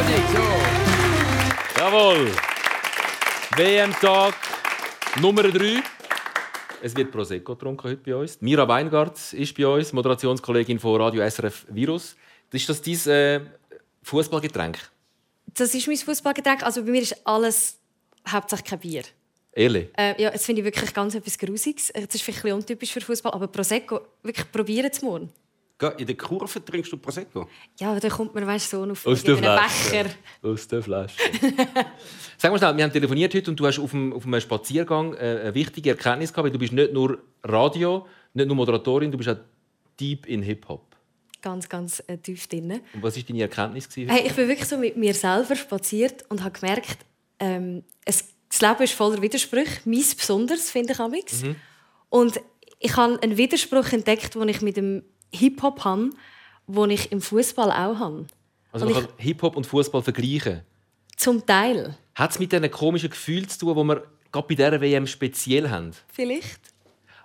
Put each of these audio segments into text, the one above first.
Dominik, so. Jawohl. WM-Tag Nummer 3. Es wird Prosecco getrunken heute bei uns. Mira Weingart ist bei uns, Moderationskollegin von Radio SRF Virus. Ist das dein äh, Fußballgetränk? Das ist mein Fußballgetränk. Also bei mir ist alles hauptsächlich kein Bier. Ehrlich? Äh, ja, das finde ich wirklich ganz etwas Grusiges. Das ist vielleicht ein bisschen untypisch für Fußball, aber Prosecco, wirklich probieren es morgen. In der Kurve trinkst du Prosecco? Ja, aber dann kommt man weißt, so auf Aus der. Becher. Aus der Flasche. Sag mal schnell, wir haben telefoniert heute und du hast auf einem, auf einem Spaziergang äh, eine wichtige Erkenntnis gehabt, weil du bist nicht nur Radio, nicht nur Moderatorin, du bist auch deep in Hip-Hop. Ganz, ganz äh, tief drin. Und was war deine Erkenntnis? gewesen? Hey, ich bin wirklich so mit mir selber spaziert und habe gemerkt, ähm, es, das Leben ist voller Widersprüche. Meins besonders, finde ich amix. Mhm. Und ich habe einen Widerspruch entdeckt, den ich mit dem Hip-Hop habe, den ich im Fußball auch habe. Also und man kann Hip-Hop und Fußball vergleichen. Zum Teil. Hat es mit diesen komischen Gefühlen zu tun, die wir gerade bei dieser WM speziell haben? Vielleicht.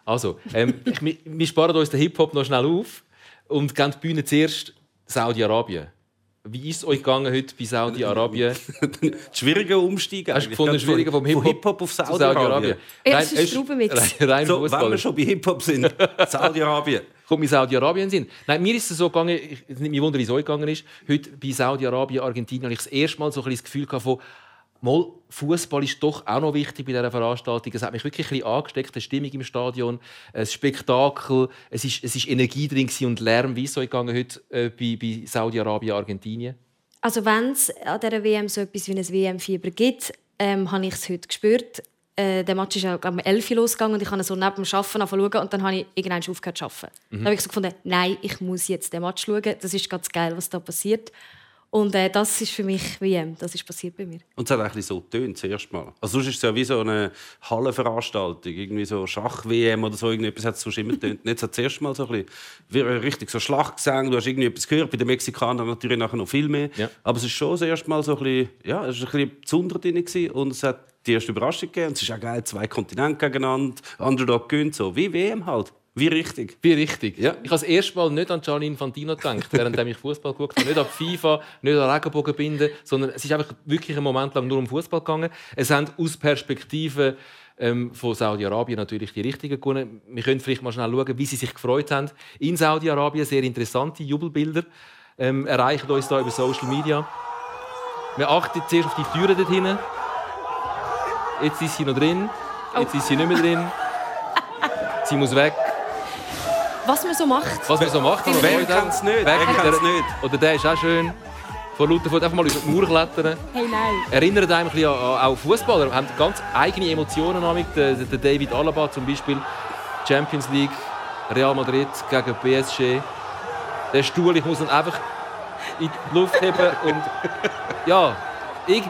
Also, ähm, ich, wir- wir sparen uns den Hip-Hop noch schnell auf und gehen die Bühne zuerst Saudi-Arabien. Wie ist es euch gegangen heute bei Saudi-Arabien? Schwieriger Umstieg. Hast du gefunden, schwieriger vom von Hip-Hop Hip-Hop auf Saudi-Arabien. Ja, Rein- es ist Straubenmix. Rein, rein so, wenn wir schon bei Hip-Hop sind, Saudi-Arabien. Kommt in Saudi-Arabien sind. Nein, mir ist es so gegangen, ich es nimmt mich wunder, wie es euch gegangen ist. Heute bei Saudi-Arabien, Argentinien, habe ich das erste Mal so ein das Gefühl von, Fußball ist doch auch noch wichtig bei dieser Veranstaltung. Es hat mich wirklich ein bisschen angesteckt, die Stimmung im Stadion, ein Spektakel, es ist, es ist Energie drin und Lärm. Wie ist es euch gegangen heute äh, bei, bei Saudi-Arabien, Argentinien? Also wenn es an dieser WM so etwas wie ein WM-Fieber gibt, ähm, habe ich es heute gespürt. Äh, der Match ist auch um 11 Uhr losgegangen und ich habe so neben dem Arbeiten angefangen und dann habe ich irgendwann aufgehört zu arbeiten. Dann habe ich so gefunden, nein, ich muss jetzt den Match schauen. Das ist ganz geil, was da passiert. Und äh, das ist für mich WM. Das ist passiert bei mir. Und es hat eigentlich so getönt, zuerst mal. Also sonst ist es ja wie so eine Hallenveranstaltung, irgendwie so Schach-WM oder so, irgendetwas hat es sonst immer getönt. Und Jetzt hat es zuerst mal so ein bisschen, wie richtig so Schlachtgesang, du hast irgendwie etwas gehört, bei den Mexikanern natürlich nachher noch viel mehr. Ja. Aber es ist schon das erste Mal so ein bisschen, ja, es war ein bisschen besonders drin und es hat die erste Überraschung gegeben. Und es ist auch geil, zwei Kontinente gegeneinander, Underdog gönnt so, wie WM halt, wie richtig. Wie richtig. Ja. Ich habe das erste Mal nicht an Gianni Infantino gedacht, während ich Fußball geguckt habe. Nicht an FIFA, nicht an Regenbogenbinden, sondern es ist einfach wirklich einen Moment lang nur um Fußball gegangen. Es haben aus Perspektive ähm, von Saudi-Arabien natürlich die richtigen gewonnen. Wir können vielleicht mal schnell schauen, wie sie sich gefreut haben. In Saudi-Arabien sehr interessante Jubelbilder ähm, erreichen uns da über Social Media. Wir achten zuerst auf die Türen dort hinten. Jetzt ist sie noch drin. Jetzt ist sie nicht mehr drin. Sie muss weg. Was man so macht. Was man so macht, man Wer hat. kennt's nicht? Wer nicht? Oder der ist auch schön. Vor lauter Furt einfach mal über die Mauer klettern. Hey, nein. Erinnert einem ein bisschen an, an Fußballer. Haben ganz eigene Emotionen. Der, der David Alaba zum Beispiel. Champions League, Real Madrid gegen PSG. Der Stuhl, ich muss ihn einfach in die Luft heben. Und ja, ich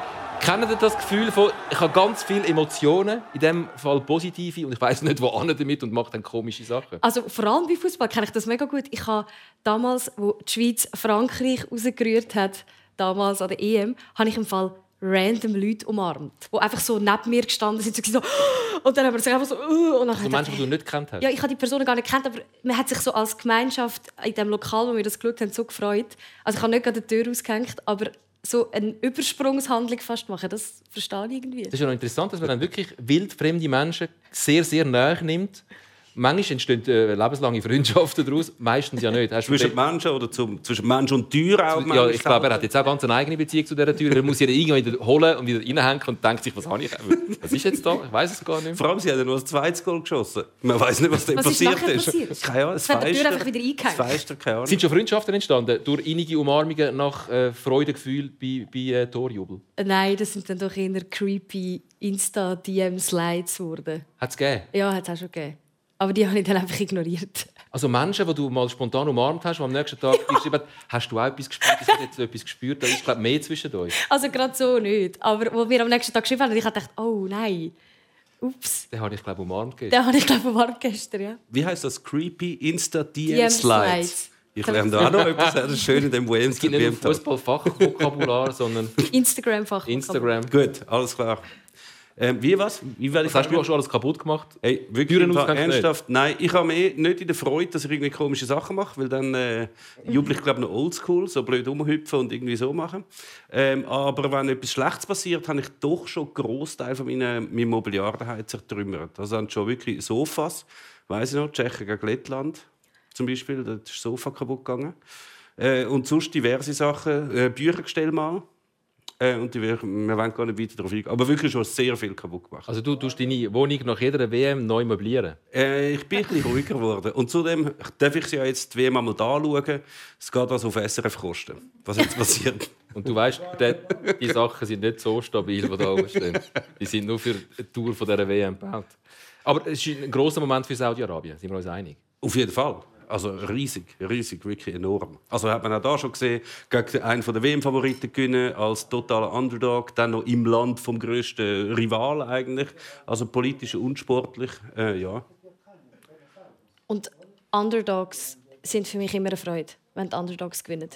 kenne das Gefühl von, ich habe ganz viele Emotionen, in dem Fall positive, und ich weiß nicht, wo an damit und mache dann komische Sachen. Also vor allem bei Fußball kenne ich das mega gut. Ich habe damals, wo die Schweiz Frankreich rausgerührt hat, damals an der EM, habe ich im Fall random Leute umarmt, die einfach so neben mir gestanden sind, so, und dann haben wir sich einfach so, uh, und dann So ich Menschen, die du nicht kennt hast. ja, ich habe die Personen gar nicht kennt, aber man hat sich so als Gemeinschaft in dem Lokal, wo wir das geschaut haben, so gefreut. Also ich habe nicht gerade die Tür ausgehängt, aber so eine Übersprungshandlung fast machen, das verstehe ich irgendwie. Das ist ja noch interessant, dass man dann wirklich wildfremde Menschen sehr, sehr nahe nimmt. Manchmal entstehen äh, lebenslange Freundschaften daraus, meistens ja nicht. Hast Zwischen Menschen oder zum, zwischen Mensch und Tür auch ja, ich glaube, er hat jetzt auch ganz eine eigene Beziehung zu dieser Tür. Er muss sie irgendwann wieder holen und wieder reinhängen und denkt sich, was habe ich? Was ist jetzt da? Ich weiß es gar nicht mehr. Vor allem, sie hat ja noch ein zweites Goal geschossen. Man weiß nicht, was da Was ist passiert ist. passiert? Keine Ahnung, Es hat die Tür Feister- einfach wieder eingehängt. Das Feister, keine Ahnung. Sind schon Freundschaften entstanden durch innige Umarmungen nach äh, Freudegefühl bei, bei äh, Torjubel? Nein, das sind dann doch eher creepy Insta-DM-Slides geworden. Hat es gegeben? Ja, hat es auch schon gegeben. Aber die habe ich dann einfach ignoriert. Also Menschen, die du mal spontan umarmt hast, die am nächsten Tag dir geschrieben hast du auch etwas gespürt? Ich habe jetzt etwas gespürt. Da ist glaube mehr zwischen euch. Also gerade so nicht. Aber wo wir am nächsten Tag geschrieben haben, und ich habe gedacht, oh nein, ups. Den habe ich glaube umarmt. gestern. Den habe ich glaube warm gestern, ja. Wie heißt das? Creepy DM-Slides. Insta-DM-Slides. Ich lerne da auch noch etwas. Das ist schön in dem WM. Es gibt nicht nur Fußballfachvokabular, sondern Instagram-Fach. Instagram. Gut, alles klar. Ähm, wie was? Wie Was hast du auch schon alles kaputt gemacht? Ey, wirklich ernsthaft? Nein, ich habe mich nicht in der Freude, dass ich irgendwie komische Sachen mache, weil dann äh, jubel ich glaube noch oldschool, so blöd rumhüpfen und irgendwie so machen. Ähm, aber wenn etwas Schlechtes passiert, habe ich doch schon einen Großteil von meinem, meinem Mobiliar daheim zertrümmert. Also haben schon wirklich Sofas, weiß ich noch, Tschechien gegen Lettland zum Beispiel, da ist das Sofa kaputt gegangen. Äh, und sonst diverse Sachen, äh, Büchergestell mal. Äh, und die, wir, wollen gar nicht weiter darauf eingehen. Aber wirklich schon sehr viel kaputt gemacht. Also du tust deine Wohnung nach jeder WM neu möblieren. Äh, ich bin ein bisschen ruhiger geworden. Und zudem darf ich sie ja jetzt die WM einmal da schauen. Es geht also auf SRF kosten. Was jetzt passiert. Und du weißt, die Sachen sind nicht so stabil, die da oben stehen. Die sind nur für die Tour von dieser WM gebaut. Aber es ist ein grosser Moment für Saudi-Arabien, sind wir uns einig? auf jeden Fall. Also riesig, riesig, wirklich enorm. Also hat man auch da schon gesehen, gegen einen der WM-Favoriten gewinnen, als totaler Underdog, dann noch im Land vom grössten Rival eigentlich. Also politisch und sportlich, äh, ja. Und Underdogs sind für mich immer eine Freude, wenn die Underdogs gewinnen.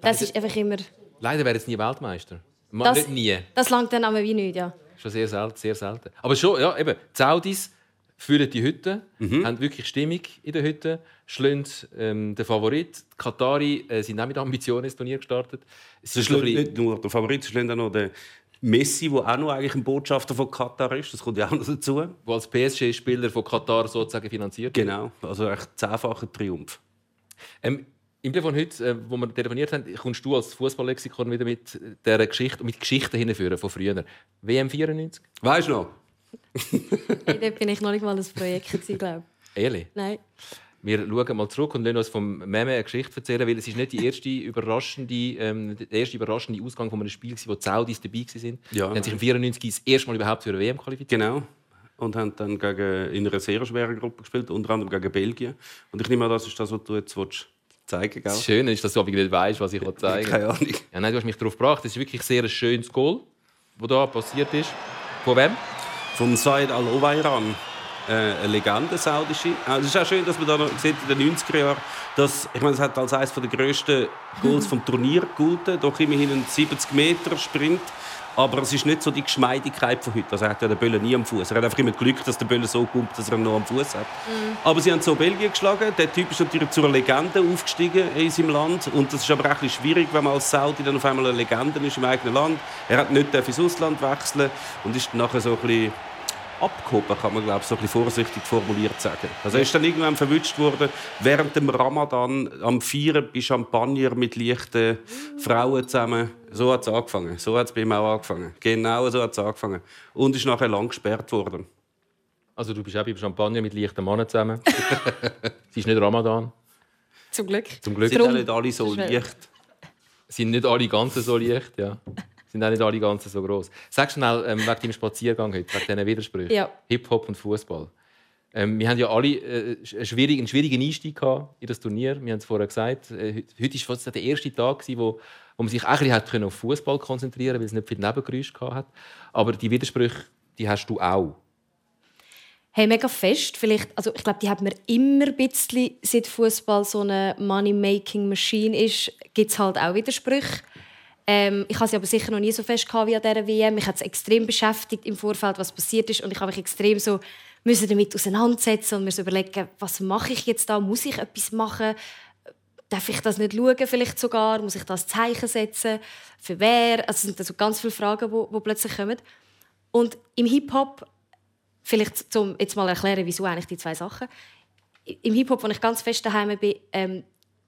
Das ist einfach immer... Leider wäre jetzt nie Weltmeister. Ma- Das, nicht nie. Das langt dann aber wie nicht, ja. Schon sehr selten, sehr selten. Aber schon, ja, eben, die Saudis führen die Hütte, haben wirklich Stimmung in der Hütte, schlagen ähm, den Favorit. Die Katari äh, sind auch mit Ambitionen ins Turnier gestartet. Ein bisschen- nicht nur der Favorit, es ist auch noch der Messi, der auch noch eigentlich ein Botschafter von Katar ist. Das kommt ja auch noch dazu. wo als PSG-Spieler von Katar sozusagen finanziert wird. Genau, also echt zehnfacher Triumph. Ähm, Im Telefon heute, äh, wo wir telefoniert haben, kommst du als Fußballlexikon wieder mit der Geschichte, mit Geschichten hinführen von früher. WM 94? Weißt du noch? Hey, Dort bin ich noch nicht mal das Projekt, glaube ich. Ehrlich? Nein. Wir schauen mal zurück und lassen uns vom Meme eine Geschichte erzählen, weil es ist nicht die erste überraschende, ähm, der erste überraschende Ausgang von einem Spiel, war, wo die Saudis dabei waren. Ja. Die haben sich im 94 das erste Mal überhaupt für eine WM qualifiziert. Genau. Und haben dann gegen, in einer sehr schweren Gruppe gespielt, unter anderem gegen Belgien. Und ich nehme an, das ist das, was du jetzt willst zeigen willst. Das Schöne ist, dass du aber nicht weißt, was ich zeigen will. Keine Ahnung. Ja, nein, du hast mich darauf gebracht. Das ist wirklich sehr ein schönes Goal, das da passiert ist. Von wem? Vom Said Al-Owairan. Äh, eine Legende, saudische. Äh, Es ist auch schön, dass man da noch sieht, in den 90er Jahren, dass, ich meine, es hat als eines der grössten Goals vom Turnier gegolten, doch immerhin ein 70 Meter Sprint. Aber es ist nicht so die Geschmeidigkeit von heute. Also er hat ja den Böllen nie am Fuß. Er hat einfach immer Glück, dass der Böllen so kommt, dass er ihn noch am Fuß hat. Aber sie haben so Belgien geschlagen. Der Typ ist natürlich zur Legende aufgestiegen in seinem Land. Und das ist aber auch ein schwierig, wenn man als Saudi dann auf einmal eine Legende ist im eigenen Land. Er hat nicht ins Ausland wechseln und ist nachher so ein bisschen abgehoben, kann man glaube ich, so ein bisschen vorsichtig formuliert sagen. Also er ist dann irgendwann verwünscht worden, während dem Ramadan am Feiern bei Champagner mit leichten Frauen zusammen. So hat es angefangen. So hat es bei ihm auch angefangen. Genau so hat es angefangen. Und ist nachher lang gesperrt worden. Also du bist auch beim Champagner mit leichten Männern zusammen. es ist nicht Ramadan. Zum Glück. Zum Glück Sind Drum- auch nicht alle so leicht. sind nicht alle ganz so leicht. Ja. Sind auch nicht alle ganz so groß. Sag schnell ähm, wegen deinem Spaziergang heute, wegen diesen Widersprüchen. Ja. Hip-Hop und Fußball. Ähm, wir haben ja alle äh, einen, schwierigen, einen schwierigen Einstieg gehabt in das Turnier. Wir haben es vorher gesagt. Äh, heute- war fast der erste Tag, gewesen, wo, wo man sich eigentlich hat können auf Fußball konzentrieren weil es nicht viele Nebengeräusche hat. Aber die Widersprüche, die hast du auch. Hey, mega fest. Vielleicht, also ich glaube, die hat man immer ein bisschen, seit Fußball so eine Money-Making-Machine ist, gibt es halt auch Widersprüche. Ähm, ich habe sie aber sicher noch nie so fest wie an dieser WM. Mich hat es extrem beschäftigt im Vorfeld, was passiert ist. Und ich habe mich extrem so müssen damit auseinandersetzen und mir so überlegen, was mache ich jetzt da? Muss ich etwas machen? Darf ich das nicht schauen, vielleicht sogar? Muss ich das Zeichen setzen? Für wer? Also es sind also ganz viele Fragen, die, die plötzlich kommen. Und im Hip-Hop vielleicht zum jetzt mal erklären, wieso eigentlich die zwei Sachen. Im Hip-Hop, wo ich ganz fest daheim bin, ähm,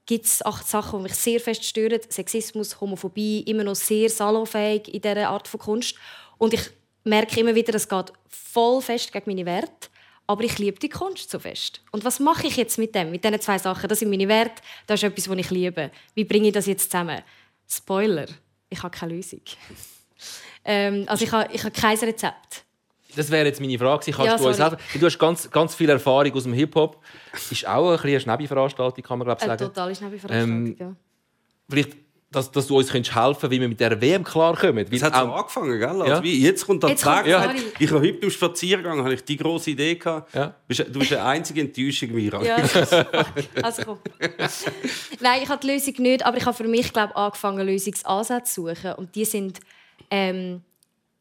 gibt es acht Sachen, die mich sehr fest stören. Sexismus, Homophobie, immer noch sehr salonfähig in dieser Art von Kunst. Und ich merke immer wieder, es geht voll fest gegen meine Werte. Aber ich liebe die Kunst so fest. Und was mache ich jetzt mit dem? Mit diesen zwei Sachen? Das sind meine Werte, das ist etwas, was ich liebe. Wie bringe ich das jetzt zusammen? Spoiler, ich habe keine Lösung. ähm, also ich habe, ich habe kein Rezept. Das wäre jetzt meine Frage. Kannst Ja, du uns helfen? Du hast ganz, ganz viel Erfahrung aus dem Hip-Hop. Ist auch ein eine Schnäbi-Veranstaltung, kann man glaube ich Eine sagen. totale Schnäppiveranstaltung, Ähm, ja. Vielleicht, dass, dass du uns könntest helfen kannst, wie wir mit dieser WM klarkommen. Es hat so auch- angefangen, gell? Also Ja. wie, jetzt kommt der Jetzt Tag. kommt- Ja. Ich habe heute beim Spaziergang habe ich die große Idee gehabt. Ja. Du bist- Du bist eine einzige Enttäuschung, Mira. Ja, also komm. Nein, ich habe die Lösung nicht, aber ich habe für mich glaub, angefangen, Lösungsansätze zu suchen. Und die sind ähm,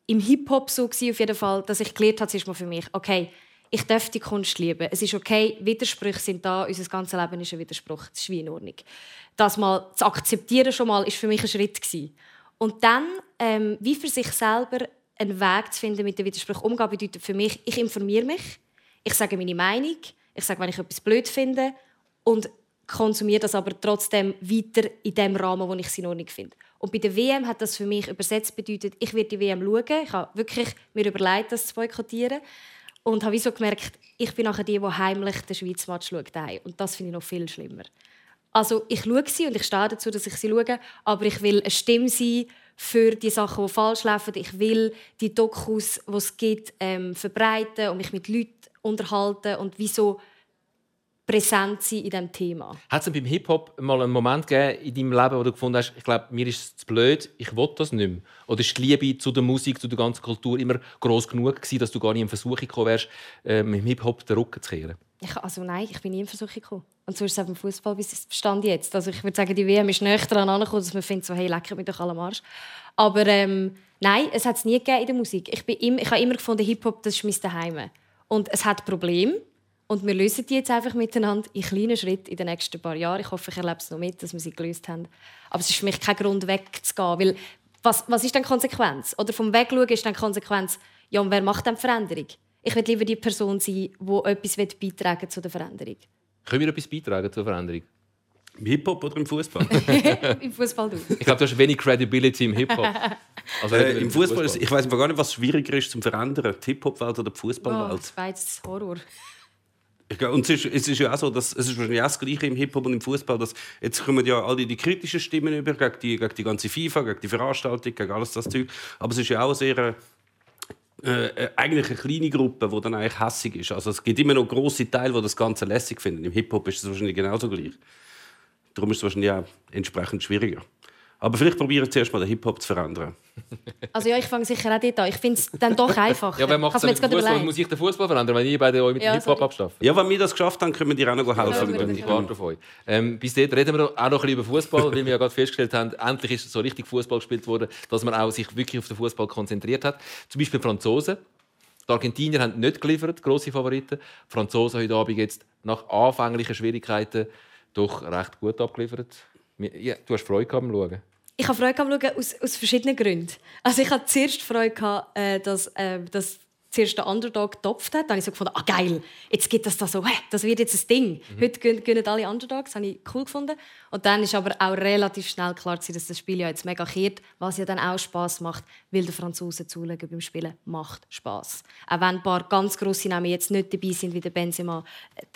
im Hip-Hop so gewesen, auf jeden Fall, dass ich gelernt habe, mal für mich, okay, ich darf die Kunst lieben. Es ist okay, Widersprüche sind da, unser ganzes Leben ist ein Widerspruch. Das ist wie in Ordnung. Das mal zu akzeptieren schon mal, ist für mich ein Schritt gewesen. Und dann, ähm, wie für sich selber einen Weg zu finden, mit den Widersprüchen umgehen, bedeutet für mich, ich informiere mich, ich sage meine Meinung, ich sage, wenn ich etwas blöd finde und konsumiere das aber trotzdem weiter in dem Rahmen, wo ich es in Ordnung finde. Und bei der WM hat das für mich übersetzt bedeutet, ich werde die WM schauen. Ich habe wirklich mir überlegt, das zu boykottieren. Und habe so gemerkt, ich bin nachher die, die heimlich den Schweiz Match schaut. Und das finde ich noch viel schlimmer. Also ich schaue sie und ich stehe dazu, dass ich sie schaue, aber ich will eine Stimme sein für die Sachen, die falsch laufen. Ich will die Dokus, die es gibt, ähm, verbreiten und mich mit Leuten unterhalten und wieso präsent sein in diesem Thema. Hat es beim Hip-Hop mal einen Moment gegeben in deinem Leben, wo du gefunden hast, ich glaube, mir ist es zu blöd, ich will das nicht mehr? Oder ist die Liebe zu der Musik, zu der ganzen Kultur immer groß genug gewesen, dass du gar nicht in Versuchung gekommen wärst, mit dem Hip-Hop den Rücken zu kehren? Ich, also nein, ich bin nie in Versuchung gekommen. Und so ist es auch beim Fußball bis Stand jetzt. Also ich würde sagen, die WM ist näher daran angekommen, dass man findet, so, hey, lecker mit doch allem Arsch. Aber ähm, nein, es hat es nie gegeben in der Musik. Ich, bin im, ich habe immer gefunden, Hip-Hop, das ist mein Daheim. Und es hat Probleme. Und wir lösen die jetzt einfach miteinander in kleinen Schritten in den nächsten paar Jahren. Ich hoffe, ich erlebe es noch mit, dass wir sie gelöst haben. Aber es ist für mich kein Grund, wegzugehen. Weil was, was ist dann die Konsequenz? Oder vom Wegschauen ist dann die Konsequenz, ja, und wer macht dann die Veränderung? Ich will lieber die Person sein, die etwas beitragen zu der Veränderung. Können wir etwas beitragen zur Veränderung? Im Hip-Hop oder im Fußball? Im Fußball du. Ich glaube, du hast wenig Credibility im Hip-Hop. Also äh, Im Fußball, ich weiß gar nicht, was schwieriger ist zum Verändern, die Hip-Hop-Welt oder die Fußballwelt. Oh, jetzt Horror. Ich glaube, und es ist, es ist ja auch so, dass es ist wahrscheinlich auch das Gleiche im Hip-Hop und im Fußball, dass jetzt kommen ja all die, die kritischen Stimmen über gegen die, gegen die ganze FIFA, gegen die Veranstaltung, gegen alles das Zeug. Aber es ist ja auch sehr äh, äh, eigentlich eine kleine Gruppe, die dann eigentlich hässig ist. Also es gibt immer noch große Teile, die das Ganze lässig finden. Im Hip-Hop ist es wahrscheinlich genauso gleich. Darum ist es wahrscheinlich auch entsprechend schwieriger. Aber vielleicht probieren zuerst mal den Hip-Hop zu verändern. Also ja, ich fange sicher auch dort an. Ich finde es dann doch einfach. ja, wer macht es Fußball? Muss ich den Fußball verändern, wenn ihr beide euch mit ja, dem Hip-Hop abschaffen? Ja, wenn wir das geschafft haben, können wir dir auch noch helfen. Ja, ich warte auf euch. Ähm, bis dort reden wir auch noch ein bisschen über Fußball, weil wir ja gerade festgestellt haben, endlich ist so richtig Fußball gespielt worden, dass man auch sich wirklich auf den Fußball konzentriert hat. Zum Beispiel die Franzosen. Die Argentinier haben nicht geliefert, grosse Favoriten. Die Franzosen heute Abend jetzt nach anfänglichen Schwierigkeiten doch recht gut abgeliefert. Ja, du hast Freude beim Schauen. Ich habe Freude am Schauen aus, aus verschiedenen Gründen. Also ich hatte zuerst Freude, gehabt, äh, dass, äh, dass zuerst der Underdog getopft hat. Dann habe ich so gefunden, ah geil, jetzt gibt es das so, hey, das wird jetzt ein Ding. Mhm. Heute gönnen alle Underdogs, das habe ich cool gefunden. Und dann ist aber auch relativ schnell klar gewesen, dass das Spiel ja jetzt mega kehrt, was ja dann auch Spaß macht, weil der Franzosen zulegen beim Spielen macht Spaß. Auch wenn ein paar ganz grosse Namen jetzt nicht dabei sind wie der Benzema.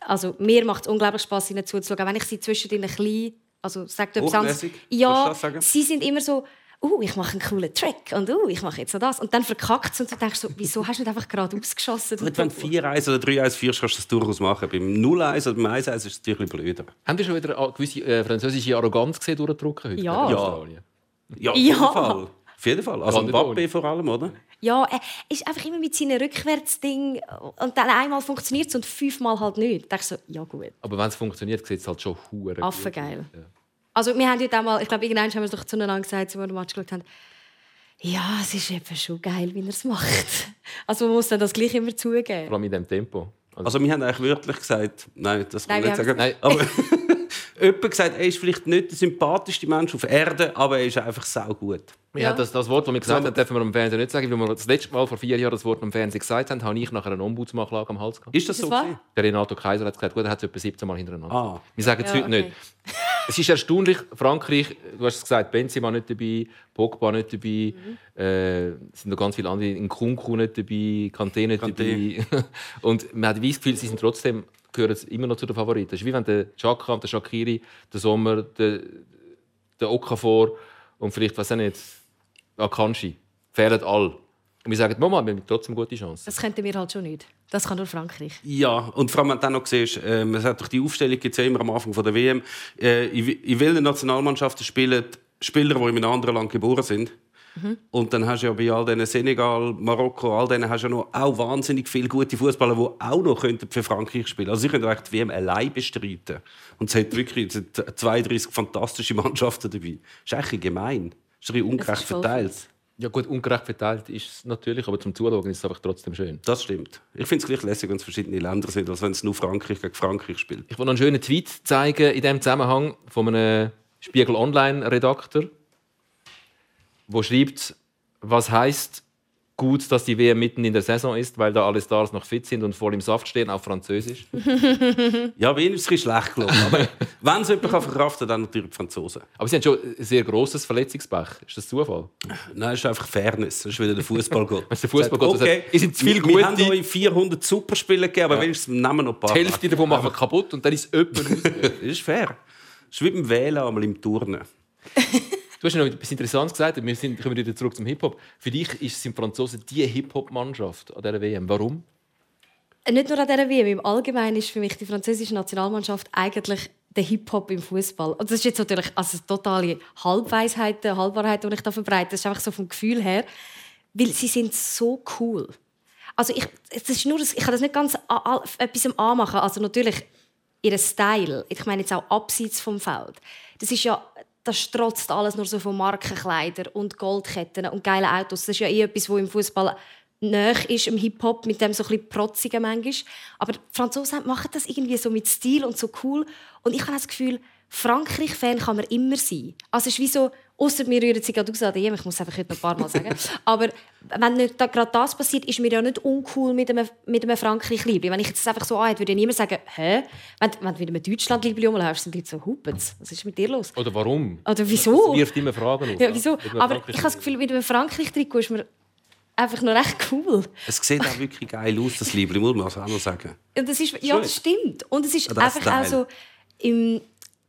Also mir macht es unglaublich Spaß, ihnen zuzuschauen. Wenn ich sie zwischendrin ein bisschen also sagt etwas anderes. Ja, sie sind immer so, uh, ich mache einen coolen Track und uh, ich mache jetzt noch das. Und dann verkackt es und du denkst so, wieso hast du nicht einfach gerade ausgeschossen? Gut, wenn du 4-1 oder 3-1 führst, kannst du das durchaus machen. Beim 0-1 oder beim 1-1 ist es natürlich blöder. Haben Sie schon wieder eine gewisse äh, französische Arroganz gesehen durchdrücken heute? Ja. Ja. ja, auf jeden ja. Fall. Auf jeden Fall. Also Mbappé vor allem, oder? Ja, er ist einfach immer mit seinen Rückwärtsding und dann einmal funktioniert es und fünfmal halt nicht. Da ich so, ja gut. Aber wenn es funktioniert, sieht es halt schon hure Affengeil. Ja. Also wir haben heute auch mal, ich glaube, irgendwann haben wir doch zueinander gesagt, als wir den Match geschaut haben, ja, es ist eben schon geil, wie er es macht. Also man muss dann das gleich immer zugeben. Vor allem in dem Tempo. Also, also wir haben eigentlich wörtlich gesagt, nein, das kann nein, ich nicht sagen. Nein. Aber jemand gesagt, er ist vielleicht nicht der sympathischste Mensch auf Erden, aber er ist einfach sau gut. Ja, das, das Wort, das wir gesagt haben, dürfen wir am Fernsehen nicht sagen. Weil wir das letzte Mal vor vier Jahren das Wort am Fernsehen gesagt haben, habe ich nachher einen Ombudsmanklage am Hals gehabt. Ist das, das so? War? Der Renato Kaiser hat gesagt, gut, er hat es etwa 17 Mal hintereinander. Ah. Wir sagen es ja, heute okay. nicht. es ist erstaunlich, Frankreich, du hast es gesagt, Benzema nicht dabei, Pogba nicht dabei, mhm. äh, es sind noch ganz viele andere, Nkunku nicht dabei, Kanté nicht Kanté. dabei. und man hat das Gefühl, sie sind trotzdem gehören immer noch zu den Favoriten. Es ist wie wenn der Chaka und der Shakiri, der Sommer, der, der Okafor und vielleicht, was auch nicht, Akanji, fehlen alle. Und wir sagen, Mama, wir haben trotzdem gute Chancen. Das könnten wir halt schon nicht. Das kann nur Frankreich. Ja, und vor allem, wenn du dann noch siehst, äh, es hat doch die Aufstellung jetzt immer am Anfang von der WM, äh, in, in welchen Nationalmannschaften spielen Spieler, die in einem anderen Land geboren sind. Mhm. Und dann hast du ja bei all diesen Senegal, Marokko, all denen hast du ja noch auch wahnsinnig viele gute Fußballer, die auch noch für Frankreich spielen Also sie können eigentlich die WM allein bestreiten. Und es hat wirklich 32 fantastische Mannschaften dabei. Das ist eigentlich gemein. Das ist ein ungerecht verteilt. Ja gut, ungerecht verteilt ist es natürlich, aber zum Zuschauen ist es einfach trotzdem schön. Das stimmt. Ich finde es gleich lässig, wenn es verschiedene Länder sind, als wenn es nur Frankreich gegen Frankreich spielt. Ich will noch einen schönen Tweet zeigen in diesem Zusammenhang von einem Spiegel Online-Redakteur, der schreibt, was heißt gut, dass die WM mitten in der Saison ist, weil da alle Stars noch fit sind und voll im Saft stehen, auf Französisch. Ja, Wien ist es ein bisschen schlecht gelaufen. Aber wenn es jemand kann verkraften kann, dann natürlich die Franzosen. Aber sie haben schon ein sehr grosses Verletzungspech. Ist das Zufall? Nein, es ist einfach Fairness. Das ist wieder der Fußballgott. Wenn es der Fußballgott okay, sagt, ihr seid zu viel wir, wir haben euch 400 Superspieler gegeben, aber wenigstens nehmen wir noch ein paar. Die Hälfte davon machen wir kaputt und dann ist jemand. Das ist fair. Das ist wie beim Wählen einmal im Turnen. Du hast noch etwas Interessantes gesagt. Wir sind, kommen wieder zurück zum Hip-Hop. Für dich sind Franzosen die Hip-Hop-Mannschaft an dieser WM. Warum? Nicht nur an dieser WM, im Allgemeinen ist für mich die französische Nationalmannschaft eigentlich der Hip-Hop im Fußball. Das ist jetzt natürlich also totale Halbweisheiten, Halbwahrheiten, die ich da verbreite. Das ist einfach so vom Gefühl her. Weil sie sind so cool. Also ich, es ist nur, ich kann das nicht ganz etwas anmachen. Also natürlich ihr Style. Ich meine jetzt auch abseits vom Feld. Das ist ja, das strotzt alles nur so von Markenkleider und Goldketten und geilen Autos. Das ist ja eh etwas, wo im Fußball näher ist im Hip-Hop, mit dem so ein bisschen protzigen manchmal. Aber die Franzosen machen das irgendwie so mit Stil und so cool. Und ich habe das Gefühl, Frankreich-Fan kann man immer sein. Also es ist wie so, außer wir rühren sie gerade aus an ich muss es einfach heute noch ein paar Mal sagen. Aber wenn nicht da gerade das passiert, ist mir ja nicht uncool mit einem, mit einem Frankreich-Liebling. Wenn ich jetzt einfach so anhätte, würde ja niemand sagen, hä? Wenn, wenn du mit einem Deutschland-Liebling rumläufst, sind die so, «Hupens, was ist mit dir los?» Oder warum? Oder wieso? Das wirft immer Fragen auf. Ja, wieso? Aber ich habe das Gefühl, mit einem Frankreich-Trikot ist mir einfach noch recht cool. Es sieht auch wirklich geil aus, das Liebling, muss man auch noch sagen. Und das ist, ja, das stimmt. Und es ist das einfach auch so, im,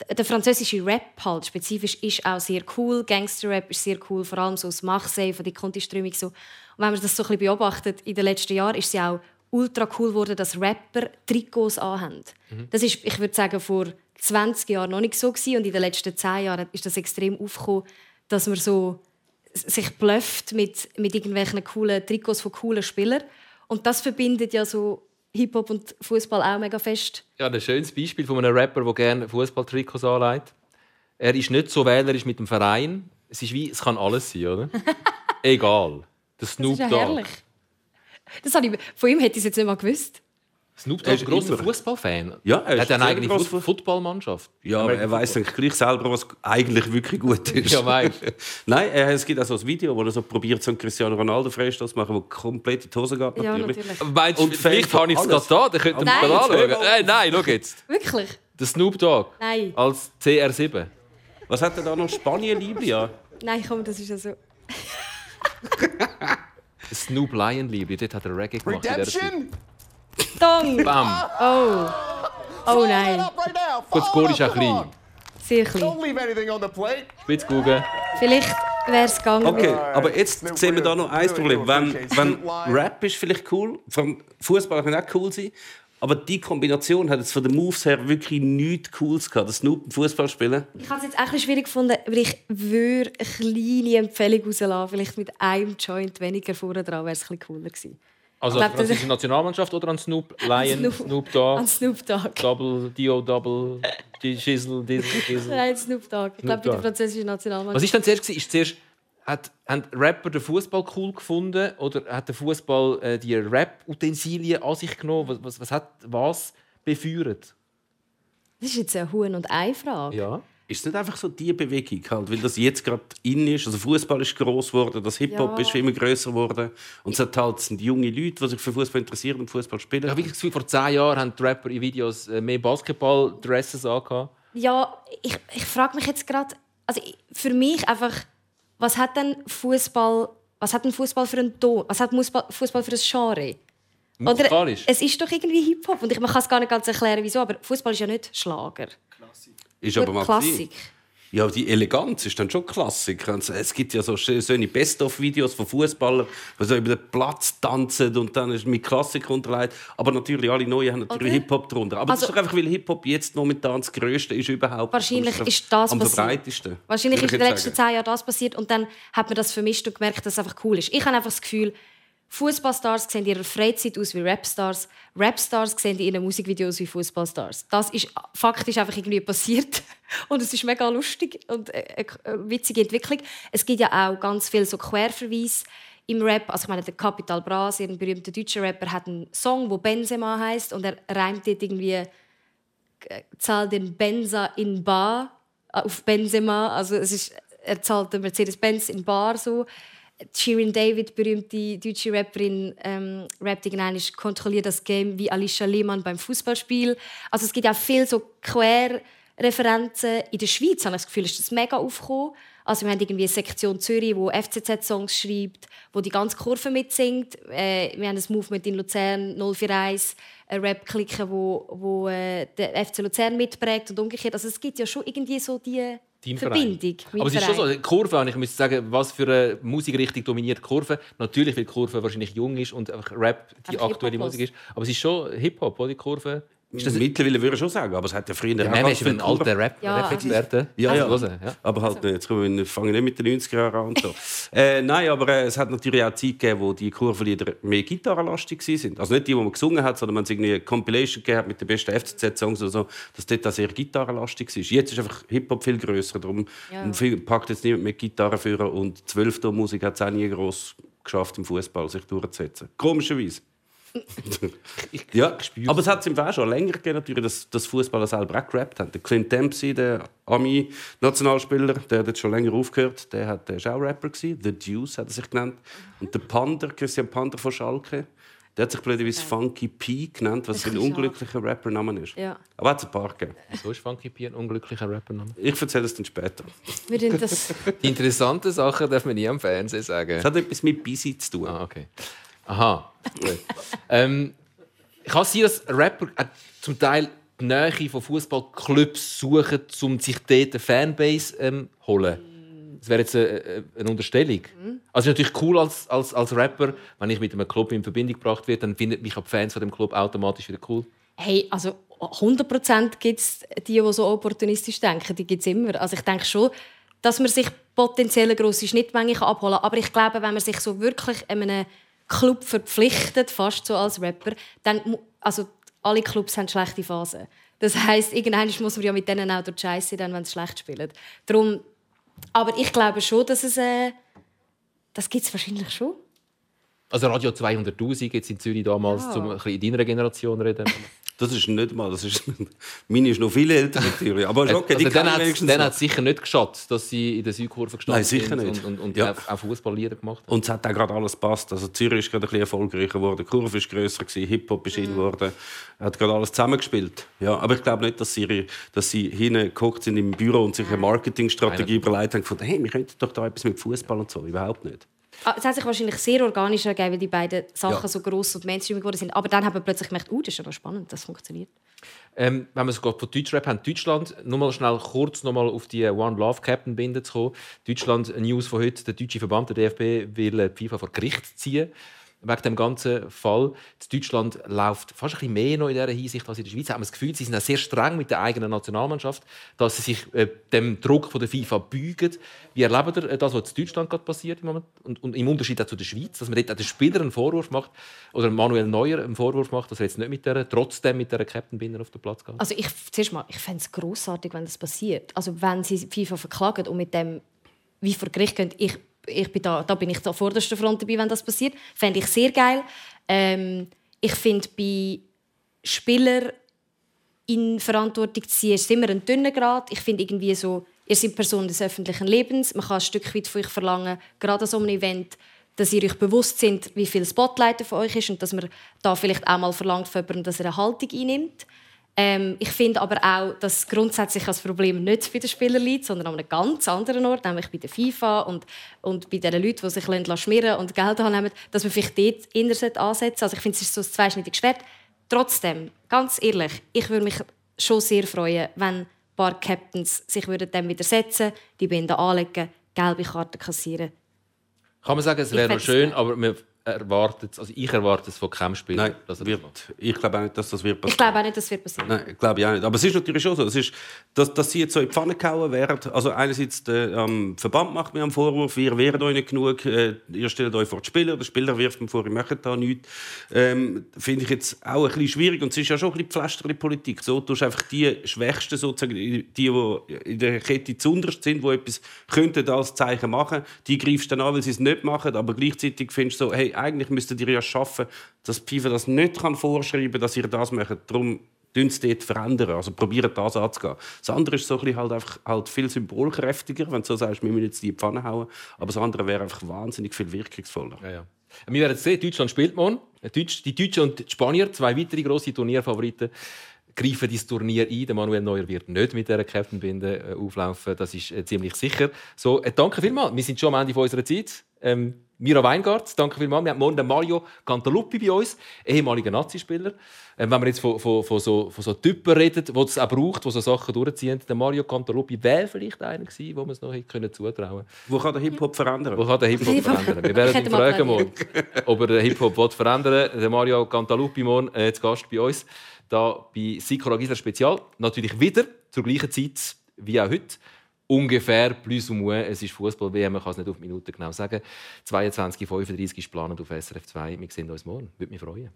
der französische Rap halt spezifisch ist auch sehr cool. Gangster-Rap ist sehr cool, vor allem so aus Marseille, von der Conti-Strömung so. Und wenn man das so ein bisschen beobachtet, in den letzten Jahren ist es ja auch ultra cool geworden, dass Rapper Trikots anhaben. Das ist, ich würde sagen, vor 20 Jahren noch nicht so gewesen. und in den letzten 10 Jahren ist das extrem aufgekommen, dass man so sich blufft mit, mit irgendwelchen coolen Trikots von coolen Spielern. Und das verbindet ja so Hip-Hop und Fußball auch mega fest. Ja, ein schönes Beispiel von einem Rapper, der gerne Fußballtrikots anlegt. Er ist nicht so wählerisch mit dem Verein. Es ist wie, es kann alles sein, oder? Egal. Der Das Snoop ist ja herrlich. Das habe ich, von ihm hätte ich es jetzt nicht mal gewusst. Snoop Er Dogg ist ein grosser immer- Fußballfan. Ja, er ist hat eine eigene Footballmannschaft. Ja, aber er weiß dann gleich selber, was eigentlich wirklich gut ist. Ja, weißt. Nein, es gibt auch so ein Video, wo er so probiert, so einen Cristiano Ronaldo Freistoß zu machen, der komplett in die Hose geht. Ja, Natürlich. natürlich. Meinst Und vielleicht habe ich es gerade da, dann Nein. es gerade anschauen. Nein. Nein, schau jetzt. Wirklich? Der Snoop Dogg Nein. als CR7. Was hat er da noch? Spanien, Libya? Nein, komm, das ist ja so. Snoop Lion Liebling, dort hat er Reggae gemacht. Redemption? Dong! Bam. Oh! Oh nein. Gut, das Goal ist auch klein. sehr klein. Don't leave anything on the plate. Spitz gucken. Vielleicht wäre es gegangen. Okay, aber jetzt sehen wir da noch ein Problem. Wenn, wenn. Rap ist vielleicht cool, vom Fußball kann auch cool sein, aber die Kombination hat jetzt von den Moves her wirklich nichts Cooles gehabt. Das Snoop Fußball spielen. Ich habe es jetzt auch ein bisschen schwierig gefunden, weil ich würde eine kleine Empfehlung rauslassen. Vielleicht mit einem Joint weniger vorne dran wäre es ein bisschen cooler gewesen. Also an die französische Nationalmannschaft oder an Snoop Lion, Snoop. Snoop, Dogg, An Snoop Dogg. Double, Dio Double, Schissel, Diesel, Diesel. Nein, Snoop Dogg. Ich glaube, bei der französischen Was Nationalmannschaft. ist denn zuerst? Ist zuerst hat, haben Rapper den Fußball cool gefunden oder hat der Fußball äh, die Rap-Utensilien an sich genommen? Was, was, was hat was befeuert? Das ist jetzt eine Huhn- und Ei-Frage. Ja. Ist es nicht einfach so die Bewegung, halt, weil das jetzt gerade in ist? Also Fußball ist groß geworden, das Hip-Hop Ja. ist immer größer geworden. Und es hat halt, sind junge Leute, die sich für Fußball interessieren und Fußball spielen. Ich habe wirklich das Gefühl, vor zehn Jahren haben die Rapper in Videos äh, mehr Basketball-Dresses angehabt. Ja, ich, ich frage mich jetzt gerade, also für mich einfach, was hat denn Fußball, was hat denn Fußball für einen Ton, was hat Fußball, Fußball für ein Genre? Musikalisch. es ist doch irgendwie Hip-Hop und ich, man kann es gar nicht ganz erklären, wieso, aber Fußball ist ja nicht Schlager. Ist aber mal Klassik. gewesen. Ja, die Eleganz ist dann schon Klassik. Es gibt ja so schöne Best-of-Videos von Fußballern, die so über den Platz tanzen und dann ist mit Klassik unterlegt. Aber natürlich, alle Neuen haben natürlich? Hip-Hop drunter. Aber das Also- ist doch einfach, weil Hip-Hop jetzt momentan das Größte ist überhaupt. Wahrscheinlich Und ist das am passiert. verbreitesten. Wahrscheinlich ist in den letzten zehn Jahren das passiert und dann hat man das vermischt und gemerkt, dass es einfach cool ist. Ich habe einfach das Gefühl, Fußballstars sehen in ihrer Freizeit aus wie Rapstars. Rapstars sehen in ihren Musikvideos wie Fußballstars. Das ist faktisch einfach irgendwie passiert und es ist mega lustig und eine witzige Entwicklung. Es gibt ja auch ganz viel so Querverweise im Rap. Also ich meine, der Capital Bra, ein berühmter deutscher Rapper, hat einen Song, wo Benzema heißt und er reimt dort irgendwie äh, zahl den Benza in Bar äh, auf Benzema. Also es ist, er zahlt den Mercedes-Benz in Bar so. Shirin David, berühmte deutsche Rapperin, ähm, rappt irgendwann kontrolliert das Game wie Alicia Lehmann beim Fußballspiel. Also es gibt auch viel so Querreferenzen. In der Schweiz habe ich das Gefühl, ist das mega aufgekommen. Also wir haben irgendwie eine Sektion Zürich, wo FCZ-Songs schreibt, wo die ganze Kurve mitsingt. Äh, wir haben ein Movement in Luzern 041, eine Rap-Clique, wo, wo äh, der FC Luzern mitprägt und umgekehrt. Also es gibt ja schon irgendwie so die Verbindung. Aber es ist schon so, die Kurve, ich müsste sagen, was für eine Musikrichtung dominiert die Kurve. Natürlich, weil die Kurve wahrscheinlich jung ist und einfach Rap die einfach aktuelle Musik ist. Aber es ist schon Hip-Hop, die Kurve. Ist das Mittlerweile würde ich schon sagen, aber es hat ja früher ja, auch ganz ein alter Rap-Experte. Rap ja, ja, ja. ja. Aber halt, jetzt fange ich nicht mit den 90er Jahren an. äh, nein, aber äh, es hat natürlich auch Zeit gegeben, wo die Kurvenlieder mehr gitarrenlastig waren. Also nicht die, die man gesungen hat, sondern man irgendwie eine Compilation gegeben mit den besten FCZ-Songs oder so, dass dort auch sehr gitarrenlastig war. Jetzt ist einfach Hip-Hop viel grösser, darum ja. packt jetzt niemand mit Gitarre führen und Zwölfton-Musik hat es auch nie groß geschafft im Fußball sich durchzusetzen. Komischerweise ja, aber es hat es im Fall schon länger gegeben, natürlich, dass, dass Fußballer selber auch gerappt haben. Der Clint Dempsey, der Ami-Nationalspieler, der hat jetzt schon länger aufgehört, der, hat, der war auch Rapper. Gewesen. The Deuce hat er sich genannt. Und der Panda, Christian Panda von Schalke, der hat sich blöderweise Funky P genannt, was ein unglücklicher Rappername ist. Ja. Aber hat es ein paar gegeben. Wieso ist Funky P ein unglücklicher Rappername? Ich erzähle es dann später. das Die interessanten Sachen darf man nie am Fernsehen sagen. Es hat etwas mit Busy zu tun. Ah, okay. Aha. ähm, kann es sein, dass Rapper äh, zum Teil die Nähe von Fußballclubs suchen, um sich dort eine Fanbase ähm, zu holen? Das wäre jetzt eine, äh, äh, eine Unterstellung. Mhm. Also ist natürlich cool als, als, als Rapper, wenn ich mit einem Club in Verbindung gebracht werde, dann finden mich auch die Fans von dem Club automatisch wieder cool. Hey, also 100% gibt es die, die so opportunistisch denken. Die gibt es immer. Also ich denke schon, dass man sich potenziell eine grosse Schnittmenge abholen kann. Aber ich glaube, wenn man sich so wirklich einem Club verpflichtet, fast so als Rapper, dann, also alle Clubs haben schlechte Phasen. Das heißt, irgendwann muss man ja mit denen auch durch die Scheiße, dann, wenn sie schlecht spielen. Darum, aber ich glaube schon, dass es, äh, das gibt es wahrscheinlich schon. Also Radio 200'000 jetzt in Zürich damals, ja. um in deiner Generation zu reden. Das ist nicht mal, das ist, meine ist noch viel älter natürlich. Aber ist okay, also dann hat es sicher nicht geschaut, dass sie in der Südkurve gestanden Nein, sicher nicht. und, und, und ja. auch Fußballlieder gemacht haben. Und es hat auch gerade alles passt. Also Zürich ist gerade ein bisschen erfolgreicher geworden, die Kurve ist grösser gewesen, Hip-Hop ist mhm. in geworden. hat gerade alles zusammengespielt. Ja, aber ich glaube nicht, dass sie, dass sie hingeguckt sind im Büro und sich eine Marketingstrategie überlegt haben, gefunden, hey, wir könnten doch da etwas mit Fußball und so. Überhaupt nicht. Ah, es hat sich wahrscheinlich sehr organisch ergeben, weil die beiden Sachen ja. so gross und Mainstream geworden sind. Aber dann haben wir plötzlich gemerkt, oh, das ist ja noch spannend, das funktioniert. Ähm, wenn wir sogar von Deutschrap haben, Deutschland, nur mal schnell kurz noch mal auf die One Love Captain Binde zu kommen. Deutschland, News von heute, der deutsche Verband, der DFB, will FIFA vor Gericht ziehen wegen dem ganzen Fall. In Deutschland läuft fast ein bisschen mehr noch in dieser Hinsicht als in der Schweiz. Haben das Gefühl, sie sind auch sehr streng mit der eigenen Nationalmannschaft, dass sie sich äh, dem Druck von der FIFA beugen. Wie erlebt ihr äh, das, was in Deutschland gerade passiert im Moment? Und, und, im Unterschied auch zu der Schweiz, dass man dort den Spielern einen Vorwurf macht oder Manuel Neuer einen Vorwurf macht, dass er jetzt nicht mit der, trotzdem mit der Captain Binder auf den Platz geht? Also ich, zuerst mal, ich fände es grossartig, wenn das passiert. Also wenn sie FIFA verklagen und mit dem wie vor Gericht gehen, ich ich bin da, da bin ich da vorderster Front dabei, wenn das passiert. Fände ich sehr geil. Ähm, ich finde, bei Spielern in Verantwortung zu ziehen, ist immer ein dünner Grad. Ich finde irgendwie so, ihr seid Person des öffentlichen Lebens. Man kann ein Stück weit von euch verlangen, gerade an so einem Event, dass ihr euch bewusst sind, wie viel Spotlight auf euch ist und dass man da vielleicht auch mal verlangt von jemandem, dass er eine Haltung einnimmt. Ähm, ich finde aber auch, dass grundsätzlich das Problem nicht bei den Spielern liegt, sondern an einem ganz anderen Ort, nämlich bei der FIFA und, und bei den Leuten, die sich schmieren und Geld annehmen, dass man vielleicht dort inner ansetzen Also ich finde, es ist so ein zweischneidiges Schwert. Trotzdem, ganz ehrlich, ich würde mich schon sehr freuen, wenn ein paar Captains sich dem widersetzen die Binde anlegen, gelbe Karten kassieren. Kann man sagen, es wäre noch schön, aber wir äh, erwartet also ich erwarte es von keinem Spieler. Nein, das wird, ich glaube auch nicht, dass das wird passieren. Ich glaube auch nicht, dass das wird passieren. Nein, glaube ich auch nicht. Aber es ist natürlich schon so, es ist, dass, dass sie jetzt so in die Pfanne gehauen werden. Also einerseits der ähm, Verband macht mir einen Vorwurf, ihr wäret euch nicht genug, äh, ihr stellt euch vor die Spieler, der Spieler wirft mir vor, ihr macht da nichts. Ähm, Finde ich jetzt auch ein bisschen schwierig und es ist ja schon ein bisschen Pflasterli-Politik. So tust einfach die Schwächsten sozusagen, die, die in der Kette zuunterst sind, die etwas könnten als Zeichen machen, die greifst dann an, weil sie es nicht machen, aber gleichzeitig findest du so, hey, eigentlich müsstet ihr ja schaffen, dass FIFA das nicht kann vorschreiben kann, dass ihr das macht. Darum sie dort verändern. Also probieren das anzugehen. Das andere ist so ein halt einfach halt viel symbolkräftiger, wenn du so sagst, wir müssen jetzt die Pfanne hauen. Aber das andere wäre einfach wahnsinnig viel wirkungsvoller. Ja, ja. Wir werden sehen, Deutschland spielt morgen. Die Deutschen und die Spanier, zwei weitere grosse Turnierfavoriten, greifen dieses Turnier ein. Der Manuel Neuer wird nicht mit dieser Captain-Binde äh, auflaufen. Das ist äh, ziemlich sicher. So, äh, danke vielmals. Wir sind schon am Ende unserer Zeit. Ähm, Mira Weingart, danke vielmals. Wir haben morgen den Mario Cantaluppi bei uns, ehemaliger Nazispieler. Ähm, wenn wir jetzt von, von, von, so, von so Typen reden, die es auch braucht, die so Sachen durchziehen, der Mario Cantaluppi wäre vielleicht einer gewesen, wo man es noch hätte können zutrauen Wo kann der Hip-Hop verändern? Wo kann der Hip-Hop verändern? Wir werden ihn fragen, morgen, ob er den Hip-Hop verändern will. Der Mario Cantaluppi morgen äh, zu Gast bei uns, da bei Sikora Gisler Spezial. Natürlich wieder zur gleichen Zeit wie auch heute ungefähr plus ou moins. Es ist Fußball-WM, man kann es nicht auf Minuten genau sagen. 22, 35 ist geplant auf SRF 2. Wir sehen uns morgen. Würde mich freuen.